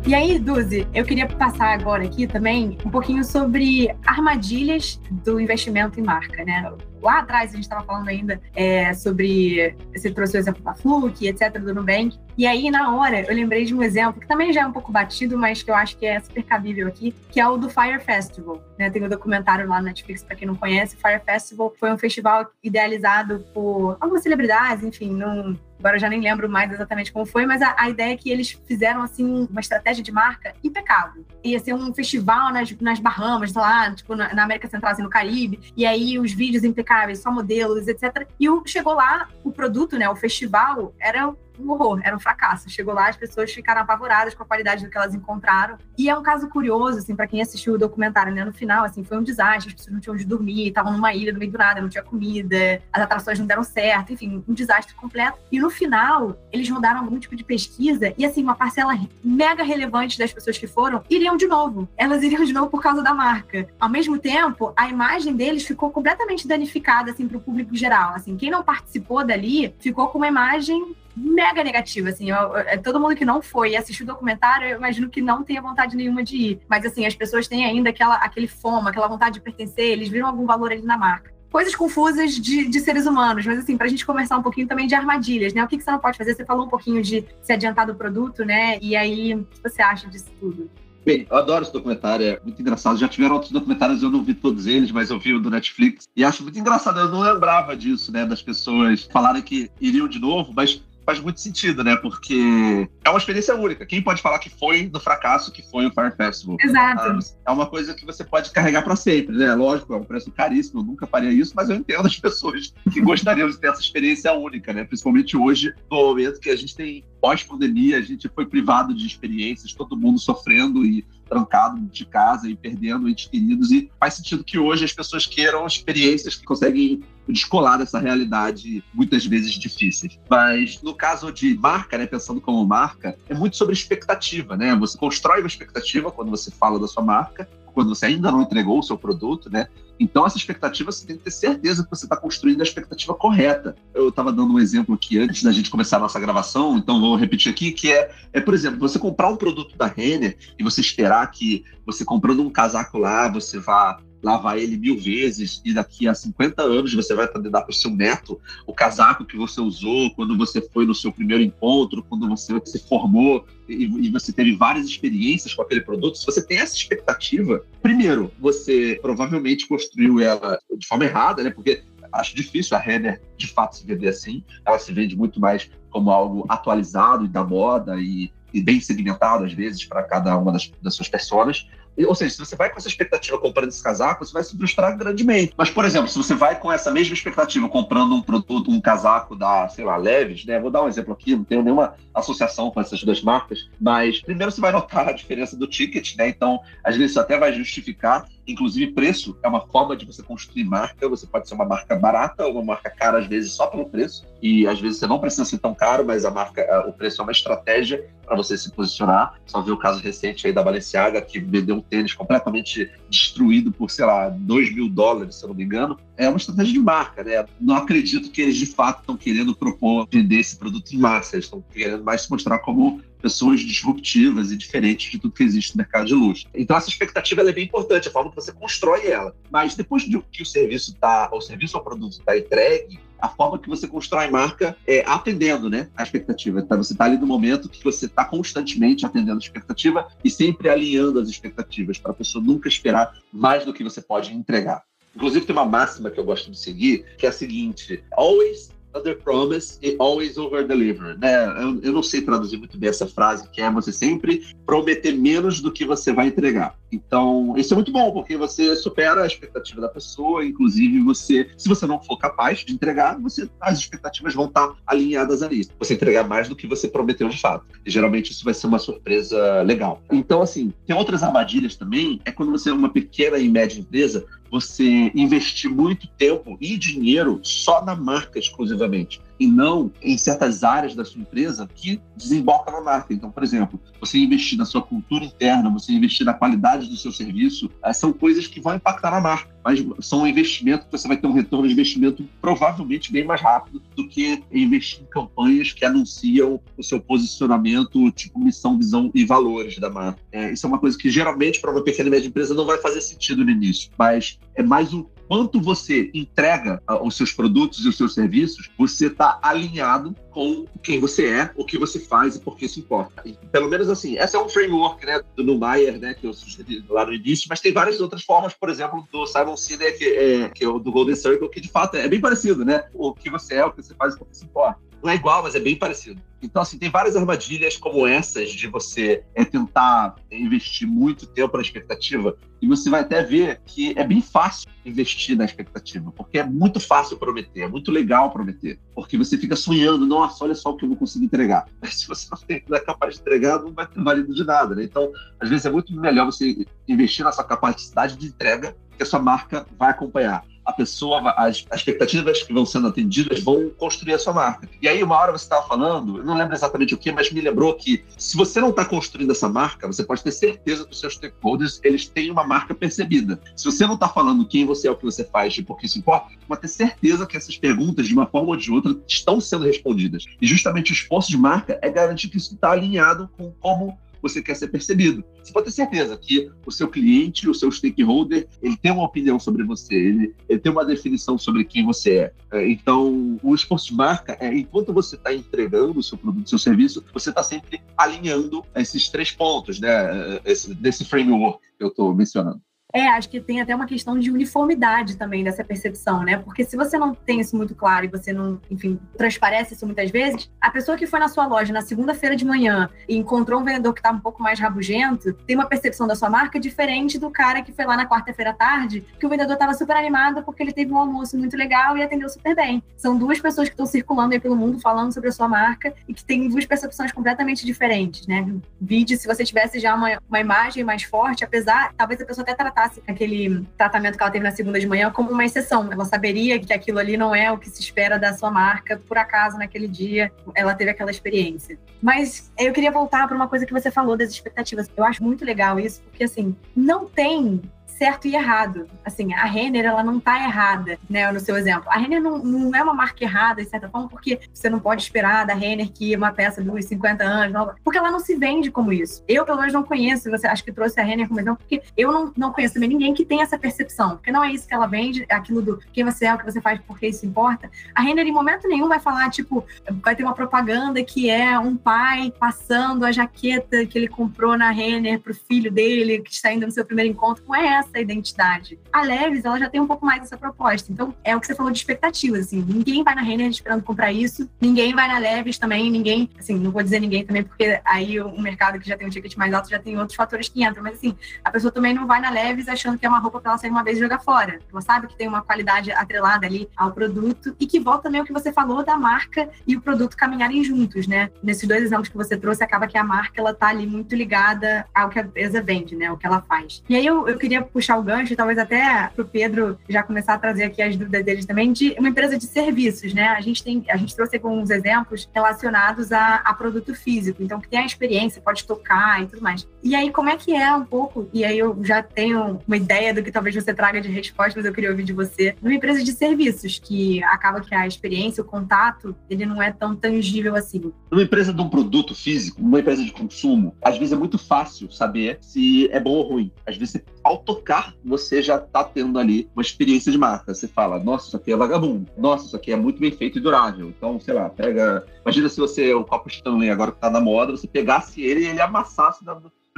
E aí, Duzi, eu queria passar agora aqui também um pouquinho sobre armadilhas do investimento em marca, né? Lá atrás a gente estava falando ainda é, sobre. Você trouxe o exemplo da Fluke, etc., do Nubank. E aí, na hora, eu lembrei de um exemplo que também já é um pouco batido, mas que eu acho que é super cabível aqui, que é o do Fire Festival. Né? Tem um documentário lá na Netflix, para quem não conhece. Fire Festival foi um festival idealizado por algumas celebridades, enfim, num, Agora eu já nem lembro mais exatamente como foi, mas a, a, ideia é que eles fizeram assim uma estratégia de marca impecável. Ia ser um festival nas, nas Bahamas, lá, tipo, na, na América Central, assim, no Caribe, e aí os vídeos impecáveis, só modelos, etc. E o, chegou lá, o produto, né, o festival, era um horror, era um fracasso. Chegou lá, as pessoas ficaram apavoradas com a qualidade do que elas encontraram. E é um caso curioso, assim, para quem assistiu o documentário, né? No final, assim, foi um desastre, as pessoas não tinham onde dormir, estavam numa ilha no meio do nada, não tinha comida, as atrações não deram certo, enfim, um desastre completo. E no final, eles rodaram algum tipo de pesquisa e, assim, uma parcela mega relevante das pessoas que foram iriam de novo. Elas iriam de novo por causa da marca. Ao mesmo tempo, a imagem deles ficou completamente danificada, assim, para o público geral. Assim, quem não participou dali ficou com uma imagem mega negativa, assim. Eu, eu, é, todo mundo que não foi e assistiu o documentário, eu imagino que não tenha vontade nenhuma de ir. Mas, assim, as pessoas têm ainda aquela, aquele fomo, aquela vontade de pertencer, eles viram algum valor ali na marca. Coisas confusas de, de seres humanos, mas assim, para a gente conversar um pouquinho também de armadilhas, né? O que, que você não pode fazer? Você falou um pouquinho de se adiantar do produto, né? E aí, o que você acha disso tudo? Bem, eu adoro esse documentário, é muito engraçado. Já tiveram outros documentários, eu não vi todos eles, mas eu vi o do Netflix. E acho muito engraçado, eu não lembrava disso, né? Das pessoas falarem que iriam de novo, mas faz muito sentido, né? Porque é uma experiência única. Quem pode falar que foi do fracasso que foi o Fire Festival? Exato. Ah, é uma coisa que você pode carregar para sempre, né? Lógico, é um preço caríssimo, eu nunca faria isso, mas eu entendo as pessoas que gostariam de ter essa experiência única, né? Principalmente hoje, no momento que a gente tem pós-pandemia, a gente foi privado de experiências, todo mundo sofrendo e trancado de casa e perdendo entes queridos. E faz sentido que hoje as pessoas queiram experiências que conseguem descolar dessa realidade, muitas vezes difíceis. Mas no caso de marca, né, pensando como marca, é muito sobre expectativa, né? Você constrói uma expectativa quando você fala da sua marca, quando você ainda não entregou o seu produto, né? Então, essa expectativa, você tem que ter certeza que você está construindo a expectativa correta. Eu estava dando um exemplo aqui antes da gente começar a nossa gravação, então vou repetir aqui, que é, é, por exemplo, você comprar um produto da Renner e você esperar que você comprando um casaco lá, você vá lavar ele mil vezes e daqui a 50 anos você vai poder dar para o seu neto o casaco que você usou quando você foi no seu primeiro encontro, quando você se formou e, e você teve várias experiências com aquele produto. Se você tem essa expectativa, primeiro, você provavelmente construiu ela de forma errada, né? Porque acho difícil a Renner de fato se vender assim. Ela se vende muito mais como algo atualizado e da moda e, e bem segmentado, às vezes, para cada uma das, das suas pessoas. Ou seja, se você vai com essa expectativa comprando esse casaco, você vai se frustrar grandemente. Mas, por exemplo, se você vai com essa mesma expectativa comprando um produto, um casaco da, sei lá, Leves, né? Vou dar um exemplo aqui, não tenho nenhuma associação com essas duas marcas, mas primeiro você vai notar a diferença do ticket, né? Então, às vezes isso até vai justificar Inclusive, preço é uma forma de você construir marca. Você pode ser uma marca barata ou uma marca cara, às vezes, só pelo preço. E às vezes você não precisa ser tão caro, mas a marca, o preço é uma estratégia para você se posicionar. Só vi o caso recente aí da Balenciaga, que vendeu um tênis completamente destruído por, sei lá, 2 mil dólares, se eu não me engano. É uma estratégia de marca, né? Não acredito que eles de fato estão querendo propor vender esse produto em massa. Eles estão querendo mais se mostrar como pessoas disruptivas e diferentes de tudo que existe no mercado de luxo. Então essa expectativa é bem importante, a forma que você constrói ela. Mas depois de que o serviço tá, o serviço ou produto está entregue, a forma que você constrói marca é atendendo, né, a expectativa. Então, você está ali no momento que você está constantemente atendendo a expectativa e sempre alinhando as expectativas para a pessoa nunca esperar mais do que você pode entregar. Inclusive, tem uma máxima que eu gosto de seguir, que é a seguinte: always under promise e always over deliver, né? Eu, eu, não sei traduzir muito bem essa frase, que é você sempre prometer menos do que você vai entregar. Então, isso é muito bom, porque você supera a expectativa da pessoa, inclusive você, se você não for capaz de entregar, você, as expectativas vão estar alinhadas ali. Você entregar mais do que você prometeu de fato. E geralmente isso vai ser uma surpresa legal. Então, assim, tem outras armadilhas também, é quando você é uma pequena e média empresa, você investir muito tempo e dinheiro só na marca exclusivamente e não em certas áreas da sua empresa que desembocam na marca. Então, por exemplo, você investir na sua cultura interna, você investir na qualidade do seu serviço, eh, são coisas que vão impactar na marca, mas são um investimento que você vai ter um retorno de investimento provavelmente bem mais rápido do que investir em campanhas que anunciam o seu posicionamento, tipo missão, visão e valores da marca. É, isso é uma coisa que geralmente para uma pequena e média empresa não vai fazer sentido no início, mas é mais um quanto você entrega uh, os seus produtos e os seus serviços, você está alinhado com quem você é, o que você faz e por que isso importa. E, pelo menos assim, essa é um framework né, do Neumayer, né, que eu sugeri lá no início, mas tem várias outras formas, por exemplo, do Simon Sinek, que é, que é o do Golden Circle, que de fato é bem parecido, né? O que você é, o que você faz e por que isso importa. Não é igual, mas é bem parecido. Então, assim, tem várias armadilhas como essas de você é, tentar investir muito tempo na expectativa e você vai até ver que é bem fácil investir na expectativa, porque é muito fácil prometer, é muito legal prometer, porque você fica sonhando, nossa, olha só o que eu vou conseguir entregar. Mas se você não é capaz de entregar, não vai ter valido de nada, né? Então, às vezes é muito melhor você investir na sua capacidade de entrega que a sua marca vai acompanhar a pessoa, as, as, expectativas que vão sendo atendidas vão construir a sua marca. E aí, uma hora você estava falando, eu não lembro exatamente o que, mas me lembrou que se você não está construindo essa marca, você pode ter certeza que os seus stakeholders eles têm uma marca percebida. Se você não está falando quem você é, o que você faz e por que isso importa, pode ter certeza que essas perguntas, de uma forma ou de outra, estão sendo respondidas. E justamente o esforço de marca é garantir que isso está alinhado com como você quer ser percebido. Você pode ter certeza que o seu cliente, o seu stakeholder, ele tem uma opinião sobre você, ele, ele tem uma definição sobre quem você é. é então, o esforço de marca é, enquanto você está entregando o seu produto, o seu serviço, você está sempre alinhando esses três pontos, né, esse, desse framework que eu estou mencionando. É, acho que tem até uma questão de uniformidade também dessa percepção, né? Porque se você não tem isso muito claro e você não, enfim, transparece isso muitas vezes, a pessoa que foi na sua loja na segunda-feira de manhã e encontrou um vendedor que tá um pouco mais rabugento, tem uma percepção da sua marca diferente do cara que foi lá na quarta-feira à tarde, que o vendedor estava super animado porque ele teve um almoço muito legal e atendeu super bem. São duas pessoas que estão circulando aí pelo mundo falando sobre a sua marca e que têm duas percepções completamente diferentes, né? Vide se você tivesse já uma, uma imagem mais forte, apesar, talvez a pessoa até tratar tratasse aquele tratamento que ela teve na segunda de manhã como uma exceção. Ela saberia que aquilo ali não é o que se espera da sua marca, por acaso naquele dia ela teve aquela experiência. Mas eu queria voltar para uma coisa que você falou das expectativas. Eu acho muito legal isso, porque assim, não tem certo e errado. Assim, a Renner, ela não tá errada, né, no seu exemplo. A Renner não, não é uma marca errada, de certa forma, porque você não pode esperar da Renner que uma peça dure 50 anos, não, porque ela não se vende como isso. Eu, pelo menos, não conheço, você acho que trouxe a Renner como exemplo, porque eu não, não conheço também ninguém que tem essa percepção, porque não é isso que ela vende, é aquilo do quem você é, o que você faz, porque isso importa. A Renner, em momento nenhum, vai falar, tipo, vai ter uma propaganda que é um pai passando a jaqueta que ele comprou na Renner pro filho dele, que está indo no seu primeiro encontro. Não é essa essa identidade. A Leves, ela já tem um pouco mais essa proposta. Então, é o que você falou de expectativas, assim. Ninguém vai na Renner esperando comprar isso, ninguém vai na Leves também, ninguém, assim, não vou dizer ninguém também, porque aí o mercado que já tem um ticket mais alto já tem outros fatores que entram, mas assim, a pessoa também não vai na Leves achando que é uma roupa para ela sair uma vez e jogar fora. Ela sabe que tem uma qualidade atrelada ali ao produto e que volta também o que você falou da marca e o produto caminharem juntos, né? Nesses dois exemplos que você trouxe, acaba que a marca, ela tá ali muito ligada ao que a empresa vende, né? O que ela faz. E aí eu, eu queria puxar o gancho, talvez até para o Pedro já começar a trazer aqui as dúvidas deles também, de uma empresa de serviços, né? A gente tem, a gente trouxe alguns exemplos relacionados a, a produto físico, então que tem a experiência, pode tocar e tudo mais. E aí, como é que é um pouco? E aí eu já tenho uma ideia do que talvez você traga de resposta, mas eu queria ouvir de você. Numa empresa de serviços, que acaba que a experiência, o contato, ele não é tão tangível assim. Numa empresa de um produto físico, numa empresa de consumo, às vezes é muito fácil saber se é bom ou ruim. Às vezes, ao tocar, você já está tendo ali uma experiência de marca. Você fala, nossa, isso aqui é vagabundo. Nossa, isso aqui é muito bem feito e durável. Então, sei lá, pega... Imagina se você, o copo Stanley agora que está na moda, você pegasse ele e ele amassasse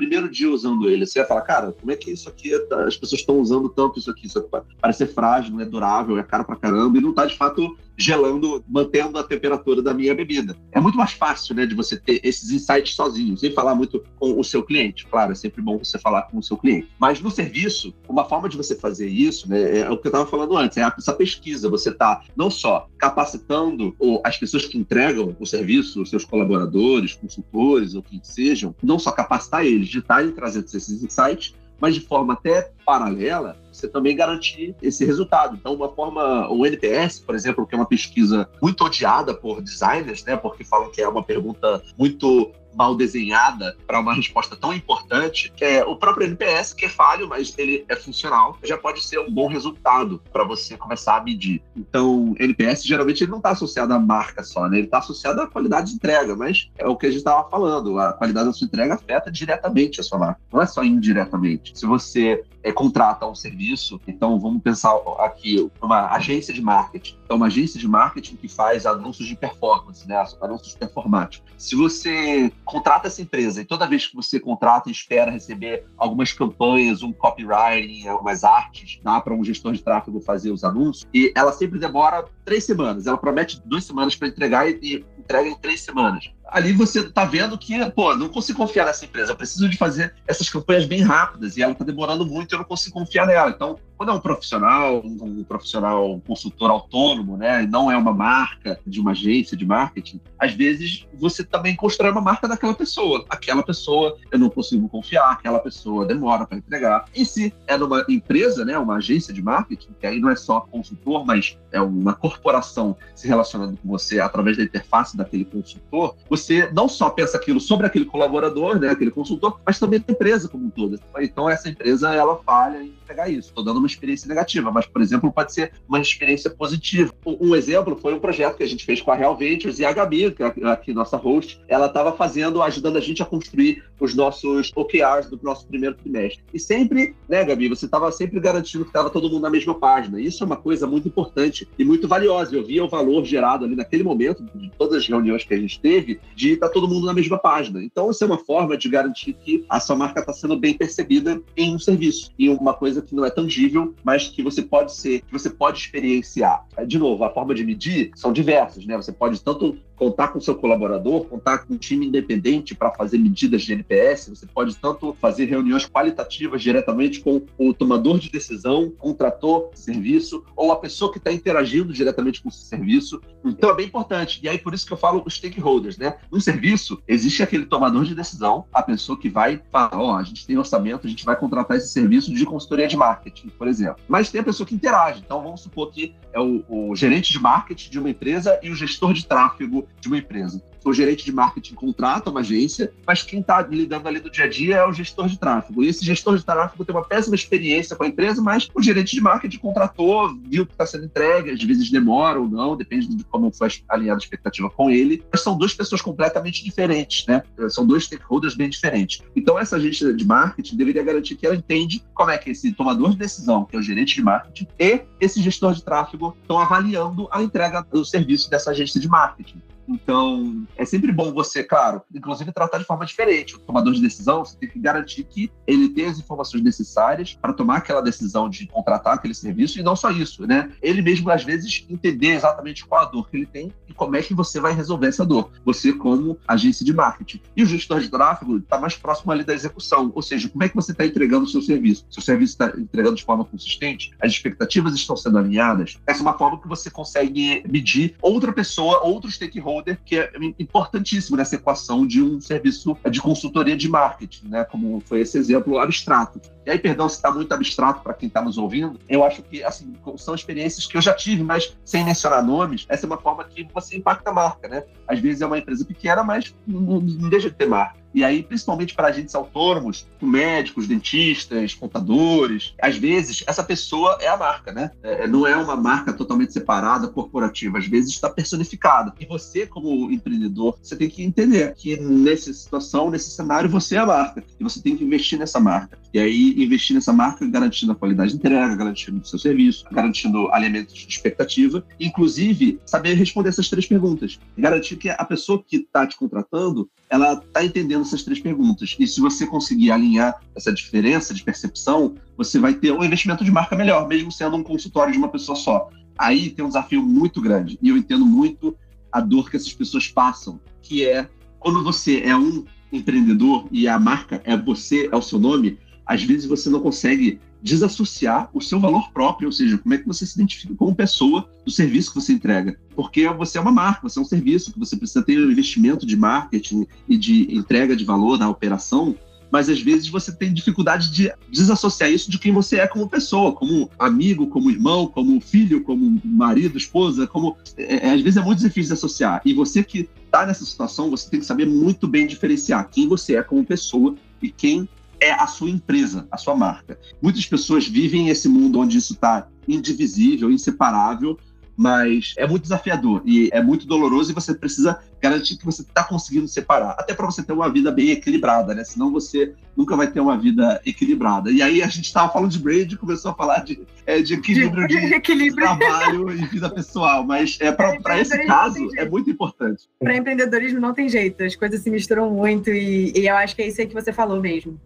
primeiro dia usando ele, você ia falar, cara, como é que isso aqui, tá, as pessoas estão usando tanto isso aqui, isso aqui. Parece ser frágil, não é durável, é caro pra caramba, e não tá de fato gelando, mantendo a temperatura da minha bebida. É muito mais fácil, né, de você ter esses insights sozinho, sem falar muito com o seu cliente. Claro, é sempre bom você falar com o seu cliente. Mas no serviço, uma forma de você fazer isso, né, é o que eu estava falando antes, é essa pesquisa. Você está não só capacitando as pessoas que entregam o serviço, os seus colaboradores, consultores ou quem sejam, não só capacitar eles de estarem trazendo esses insights, mas de forma até paralela, você também garantir esse resultado. Então, uma forma, o NPS, por exemplo, que é uma pesquisa muito odiada por designers, né, porque falam que é uma pergunta muito mal desenhada para uma resposta tão importante, é o próprio NPS, que é falho, mas ele é funcional, já pode ser um bom resultado para você começar a medir. Então, NPS geralmente ele não está associado à marca só, né? Ele está associado à qualidade de entrega, mas é o que a gente estava falando, a qualidade da sua entrega afeta diretamente a sua marca, não é só indiretamente. Se você é, contrata um serviço. Então, vamos pensar aqui uma agência de marketing. Então, uma agência de marketing que faz anúncios de performance, né? anúncios performáticos. Se você contrata essa empresa. E toda vez que você contrata e espera receber algumas campanhas, um copywriting, algumas artes, dá para um gestor de tráfego fazer os anúncios, e ela sempre demora três semanas. Ela promete duas semanas para entregar e, e entrega em três semanas. Ali você está vendo que, pô, não consigo confiar nessa empresa, eu preciso de fazer essas campanhas bem rápidas. E ela está demorando muito eu não consigo confiar nela. Então, quando é um profissional, um, profissional, um consultor autônomo, né, não é uma marca de uma agência de marketing, às vezes você também constrói uma marca daquela pessoa. Aquela pessoa eu não consigo confiar, aquela pessoa demora para entregar. E se é numa empresa, né, uma agência de marketing, que aí não é só consultor, mas é uma corporação se relacionando com você através da interface daquele consultor, você não só pensa aquilo sobre aquele colaborador, né, aquele consultor, mas também da empresa como um todo. Então essa empresa ela falha em pegar isso. Estou dando uma experiência negativa, mas, por exemplo, pode ser uma experiência positiva. Um exemplo foi um projeto que a gente fez com a Real Ventures e a Gabi, que é aqui nossa host, ela estava fazendo, ajudando a gente a construir os nossos OKRs do nosso primeiro trimestre. E sempre, né, Gabi, você estava sempre garantindo que estava todo mundo na mesma página. Isso é uma coisa muito importante e muito valiosa. Eu via o valor gerado ali naquele momento, de todas as reuniões que a gente teve, de estar tá todo mundo na mesma página. Então, isso é uma forma de garantir que a sua marca está sendo bem percebida em um serviço. E uma coisa que não é tangível, mas que você pode ser, que você pode experienciar. De novo, a forma de medir são diversas, né? Você pode tanto contar com seu colaborador, contar com um time independente para fazer medidas de NPS, você pode tanto fazer reuniões qualitativas diretamente com o tomador de decisão, contrator de serviço, ou a pessoa que está interagindo diretamente com o serviço. Então é bem importante. E aí por isso que eu falo os stakeholders, né? No serviço, existe aquele tomador de decisão, a pessoa que vai falar, ó, oh, a gente tem orçamento, a gente vai contratar esse serviço de consultoria de marketing, por exemplo. Mas tem a pessoa que interage. Então vamos supor que é o, o gerente de marketing de uma empresa e o gestor de tráfego de uma empresa o gerente de marketing contrata uma agência, mas quem está lidando ali no dia a dia é o gestor de tráfego. E esse gestor de tráfego tem uma péssima experiência com a empresa, mas o gerente de marketing contratou, viu que está sendo entregue, às vezes demora ou não, depende de como foi alinhada a expectativa com ele. Mas são duas pessoas completamente diferentes, né? São dois stakeholders bem diferentes. Então, essa agência de marketing deveria garantir que ela entende como é que esse tomador de decisão, que é o gerente de marketing, e esse gestor de tráfego estão avaliando a entrega do serviço dessa agência de marketing. Então, é sempre bom você, claro, inclusive tratar de forma diferente. O tomador de decisão, você tem que garantir que ele tem as informações necessárias para tomar aquela decisão de contratar aquele serviço e não só isso, né? Ele mesmo, às vezes, entender exatamente qual a dor que ele tem e como é que você vai resolver essa dor. Você, como agência de marketing. E o gestor de tráfego está mais próximo ali da execução, ou seja, como é que você está entregando o seu serviço? Seu serviço está entregando de forma consistente? As expectativas estão sendo alinhadas? Essa é uma forma que você consegue medir outra pessoa, outro stakeholder stakeholder, que é importantíssimo nessa equação de um serviço de consultoria de marketing, né? como foi esse exemplo abstrato. E aí, perdão se está muito abstrato para quem está nos ouvindo, eu acho que assim, são experiências que eu já tive, mas sem mencionar nomes, essa é uma forma que você impacta a marca. Né? Às vezes é uma empresa pequena, mas não, deixa de ter marca. E aí, principalmente para agentes autônomos, médicos, dentistas, contadores, às vezes essa pessoa é a marca, né? É, não é uma marca totalmente separada, corporativa. Às vezes está personificada. E você, como empreendedor, você tem que entender que nessa situação, nesse cenário, você é a marca. E você tem que investir nessa marca. E aí, investir nessa marca garantindo a qualidade de entrega, garantindo o seu serviço, garantindo alinhamento de expectativa, inclusive saber responder essas três perguntas. Garantir que a pessoa que está te contratando, ela está entendendo essas três perguntas. E se você conseguir alinhar essa diferença de percepção, você vai ter um investimento de marca melhor, mesmo sendo um consultório de uma pessoa só. Aí tem um desafio muito grande. E eu entendo muito a dor que essas pessoas passam, que é quando você é um empreendedor e a marca é você, é o seu nome, às vezes você não consegue desassociar o seu valor próprio, ou seja, como é que você se identifica como pessoa do serviço que você entrega. Porque você é uma marca, você é um serviço que você precisa ter um investimento de marketing e de entrega de valor na operação, mas às vezes você tem dificuldade de desassociar isso de quem você é como pessoa, como amigo, como irmão, como filho, como marido, esposa, como é, é às vezes é muito difícil de associar. E você que está nessa situação, você tem que saber muito bem diferenciar quem você é como pessoa e quem é a sua empresa, a sua marca. Muitas pessoas vivem esse mundo onde isso está indivisível, inseparável, mas é muito desafiador e é muito doloroso e você precisa garantir que você está conseguindo separar, até para você ter uma vida bem equilibrada, né? Senão você nunca vai ter uma vida equilibrada. E aí a gente estava falando de brand e começou a falar de, é, de equilíbrio de, de, equilíbrio. trabalho e vida pessoal, mas é, para esse caso é muito importante. Para empreendedorismo não tem jeito, as coisas se misturam muito e, e eu acho que é isso aí que você falou mesmo.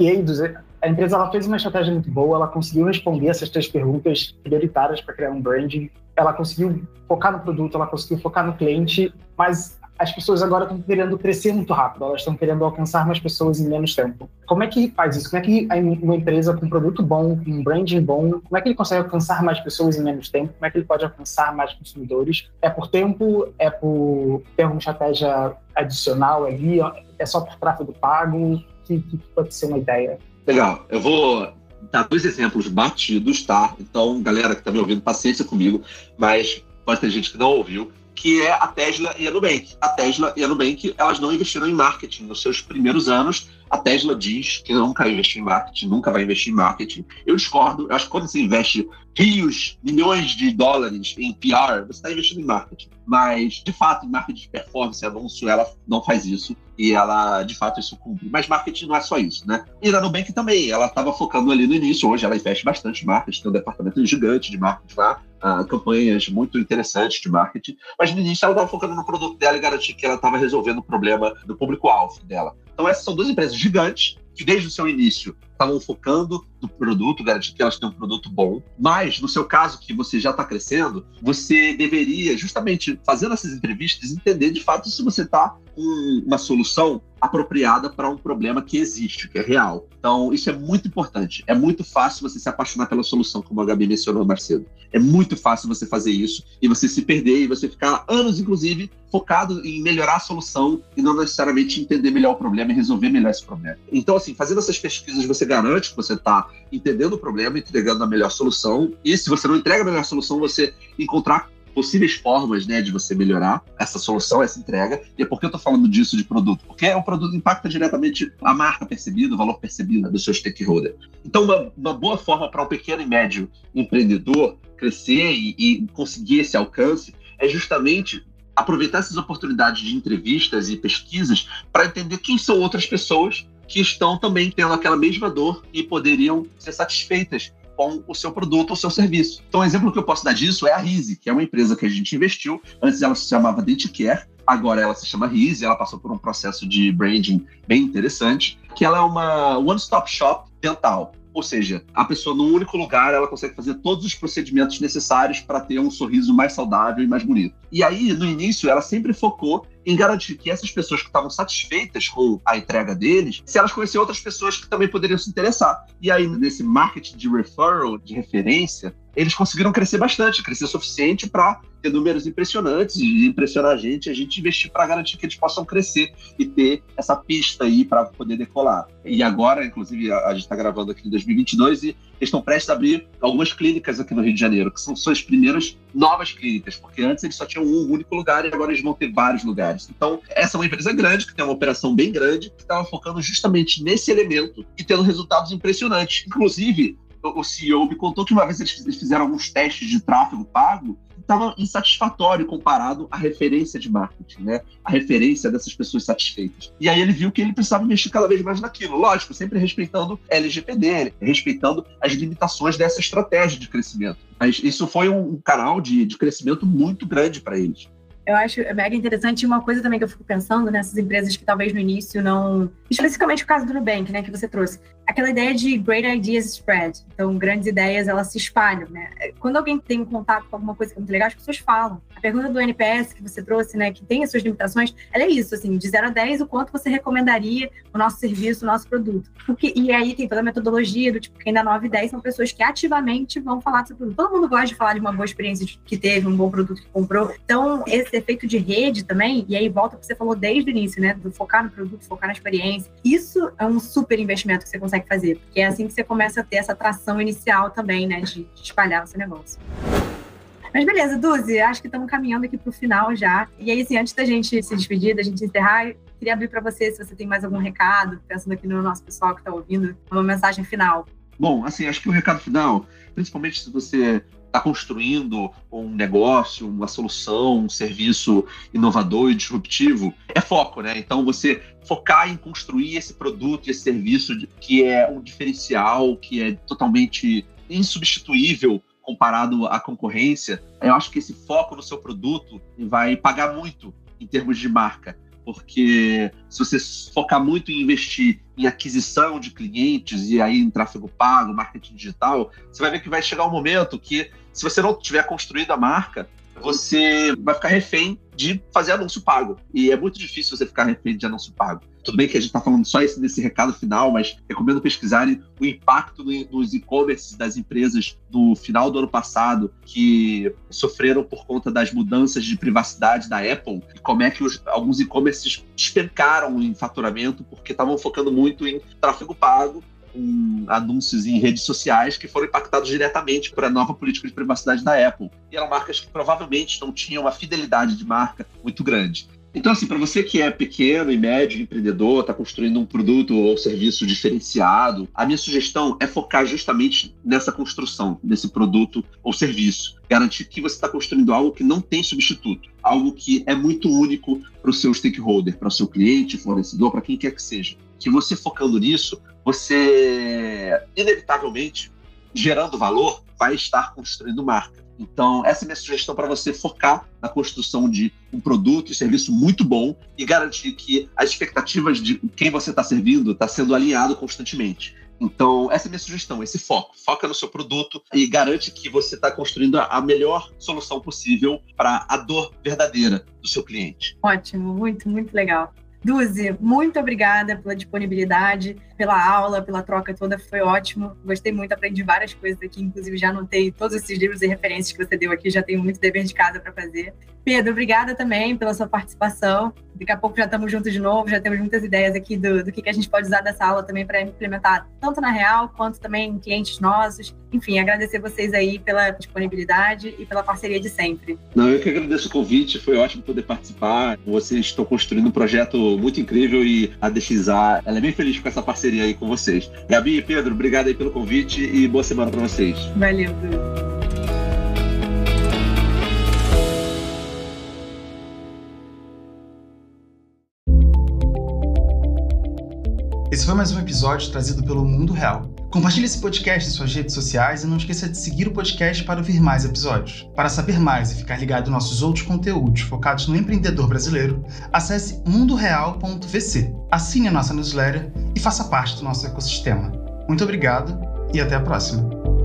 E aí, a empresa ela fez uma estratégia muito boa, ela conseguiu responder essas três perguntas prioritárias para criar um branding, ela conseguiu focar no produto, ela conseguiu focar no cliente, mas as pessoas agora estão querendo crescer muito rápido, elas estão querendo alcançar mais pessoas em menos tempo. Como é que faz isso? Como é que uma empresa com um produto bom, com um branding bom, como é que ele consegue alcançar mais pessoas em menos tempo? Como é que ele pode alcançar mais consumidores? É por tempo? É por ter uma estratégia adicional ali? É só por tráfego pago? que, que pode ser uma ideia. Legal, eu vou dar dois exemplos batidos, tá? Então, galera que está me ouvindo, paciência comigo, mas pode ter gente que não ouviu, que é a Tesla e a Nubank. A Tesla e a Nubank, elas não investiram em marketing nos seus primeiros anos. A Tesla diz que nunca investiu em marketing, nunca vai investir em marketing. Eu discordo. Eu acho que quando você investe rios, milhões de dólares em PR, você está investindo em marketing. Mas, de fato, em marketing de performance, anúncio, ela não faz isso. E ela, de fato, isso cumpre. Mas marketing não é só isso, né? E na Nubank também. Ela estava focando ali no início. Hoje ela investe bastante em marketing. Tem um departamento gigante de marketing lá. Uh, campanhas muito interessantes de marketing. Mas no início ela estava focando no produto dela e garantir que ela estava resolvendo o problema do público-alvo dela. Então essas são duas empresas gigantes que desde o seu início estavam focando no produto, garantir que elas têm um produto bom. Mas, no seu caso, que você já está crescendo, você deveria, justamente fazendo essas entrevistas, entender de fato se você está com uma solução apropriada para um problema que existe, que é real. Então, isso é muito importante. É muito fácil você se apaixonar pela solução, como a Gabi mencionou mais cedo. É muito fácil você fazer isso e você se perder e você ficar anos, inclusive, focado em melhorar a solução e não necessariamente entender melhor o problema e resolver melhor esse problema. Então, assim, fazendo essas pesquisas, você garante que você está entendendo o problema, entregando a melhor solução. E se você não entrega a melhor solução, você encontrar possíveis formas né, de você melhorar essa solução, essa entrega. E por que eu estou falando disso de produto? Porque o produto impacta diretamente a marca percebida, o valor percebido do seu stakeholder. Então, uma, uma boa forma para um pequeno e médio empreendedor crescer e, e conseguir esse alcance é justamente aproveitar essas oportunidades de entrevistas e pesquisas para entender quem são outras pessoas que estão também tendo aquela mesma dor e poderiam ser satisfeitas com o seu produto ou seu serviço. Então, um exemplo que eu posso dar disso é a Rise, que é uma empresa que a gente investiu. Antes ela se chamava Dentcare, agora ela se chama Rise, ela passou por um processo de branding bem interessante, que ela é uma one-stop shop dental. Ou seja, a pessoa num único lugar ela consegue fazer todos os procedimentos necessários para ter um sorriso mais saudável e mais bonito. E aí, no início, ela sempre focou em garantir que essas pessoas que estavam satisfeitas com a entrega deles, se elas conhecem outras pessoas que também poderiam se interessar. E aí, nesse marketing de referral, de referência, eles conseguiram crescer bastante, crescer o suficiente para ter números impressionantes e impressionar a gente, a gente investir para garantir que eles possam crescer e ter essa pista aí para poder decolar. E agora, inclusive, a, a gente está gravando aqui em 2022 e eles estão prestes a abrir algumas clínicas aqui no Rio de Janeiro, que são suas primeiras novas clínicas, porque antes eles só tinham um único lugar e agora eles vão ter vários lugares. Então, essa é uma empresa grande, que tem uma operação bem grande, que estava focando justamente nesse elemento e tendo resultados impressionantes. Inclusive, o CEO me contou que uma vez eles fizeram alguns testes de tráfego pago estava insatisfatório comparado à referência de marketing, né? A referência dessas pessoas satisfeitas. E aí ele viu que ele precisava investir cada vez mais naquilo. Lógico, sempre respeitando LGPD, respeitando as limitações dessa estratégia de crescimento. Mas isso foi um canal de, de crescimento muito grande para eles eu acho mega interessante. Uma coisa também que eu fico pensando nessas empresas que talvez no início não. Especificamente o caso do Nubank, né, que você trouxe. Aquela ideia de great ideas spread. Então, grandes ideias, elas se espalham, né? Quando alguém tem um contato com alguma coisa que é muito legal, as pessoas falam. A pergunta do NPS que você trouxe, né, que tem as suas limitações, ela é isso, assim, de 0 a 10, o quanto você recomendaria o nosso serviço, o nosso produto. Porque, e aí tem toda a metodologia do tipo, quem dá 9 e 10 são pessoas que ativamente vão falar do seu produto. Todo mundo gosta de falar de uma boa experiência que teve, um bom produto que comprou. Então, esse efeito de rede também, e aí volta para você falou desde o início, né? Do focar no produto, focar na experiência. Isso é um super investimento que você consegue fazer, porque é assim que você começa a ter essa tração inicial também, né? De, de espalhar o seu negócio. Mas beleza, Duzi, acho que estamos caminhando aqui para o final já. E aí, assim, antes da gente se despedir, da gente encerrar, queria abrir para você se você tem mais algum recado, pensando aqui no nosso pessoal que está ouvindo, uma mensagem final. Bom, assim, acho que o recado final, principalmente se você está construindo um negócio, uma solução, um serviço inovador e disruptivo, é foco, né? Então você focar em construir esse produto e esse serviço que é um diferencial, que é totalmente insubstituível comparado à concorrência, eu acho que esse foco no seu produto vai pagar muito em termos de marca porque se você focar muito em investir em aquisição de clientes e aí em tráfego pago, marketing digital, você vai ver que vai chegar um momento que, se você não tiver construído a marca, você vai ficar refém de fazer anúncio pago. E é muito difícil você ficar refém de anúncio pago. Tudo bem que a gente está falando só esse, desse recado final, mas recomendo pesquisarem o impacto dos e-commerces das empresas do final do ano passado que sofreram por conta das mudanças de privacidade da Apple e como é que os, alguns e-commerces despencaram em faturamento porque estavam focando muito em tráfego pago com anúncios em redes sociais que foram impactados diretamente para a nova política de privacidade da Apple. E eram marcas que provavelmente não tinham uma fidelidade de marca muito grande. Então, assim, para você que é pequeno e médio empreendedor, está construindo um produto ou serviço diferenciado, a minha sugestão é focar justamente nessa construção desse produto ou serviço. Garantir que você está construindo algo que não tem substituto, algo que é muito único para o seu stakeholder, para o seu cliente, fornecedor, para quem quer que seja. Que você focando nisso, você, inevitavelmente, gerando valor, vai estar construindo marca. Então, essa é a minha sugestão para você focar na construção de um produto e serviço muito bom e garantir que as expectativas de quem você está servindo está sendo alinhado constantemente. Então, essa é a minha sugestão, esse foco. Foca no seu produto e garante que você está construindo a melhor solução possível para a dor verdadeira do seu cliente. Ótimo, muito, muito legal. Duzi, muito obrigada pela disponibilidade, pela aula, pela troca toda, foi ótimo. Gostei muito, aprendi várias coisas aqui, inclusive já anotei todos esses livros e referências que você deu aqui, já tenho muito dever de casa para fazer. Pedro, obrigada também pela sua participação. Daqui a pouco já estamos juntos de novo, já temos muitas ideias aqui do, do que, que a gente pode usar dessa aula também para implementar, tanto na real quanto também em clientes nossos. Enfim, agradecer vocês aí pela disponibilidade e pela parceria de sempre. Não, eu que agradeço o convite, foi ótimo poder participar. Vocês estão construindo um projeto muito incrível e a DXA ela é bem feliz com essa parceria aí com vocês. Gabi e Pedro, obrigado aí pelo convite e boa semana para vocês. Valeu, Pedro. Esse foi mais um episódio trazido pelo Mundo Real. Compartilhe esse podcast em suas redes sociais e não esqueça de seguir o podcast para ouvir mais episódios. Para saber mais e ficar ligado em nossos outros conteúdos focados no empreendedor brasileiro, acesse mundoreal.vc, assine a nossa newsletter e faça parte do nosso ecossistema. Muito obrigado e até a próxima!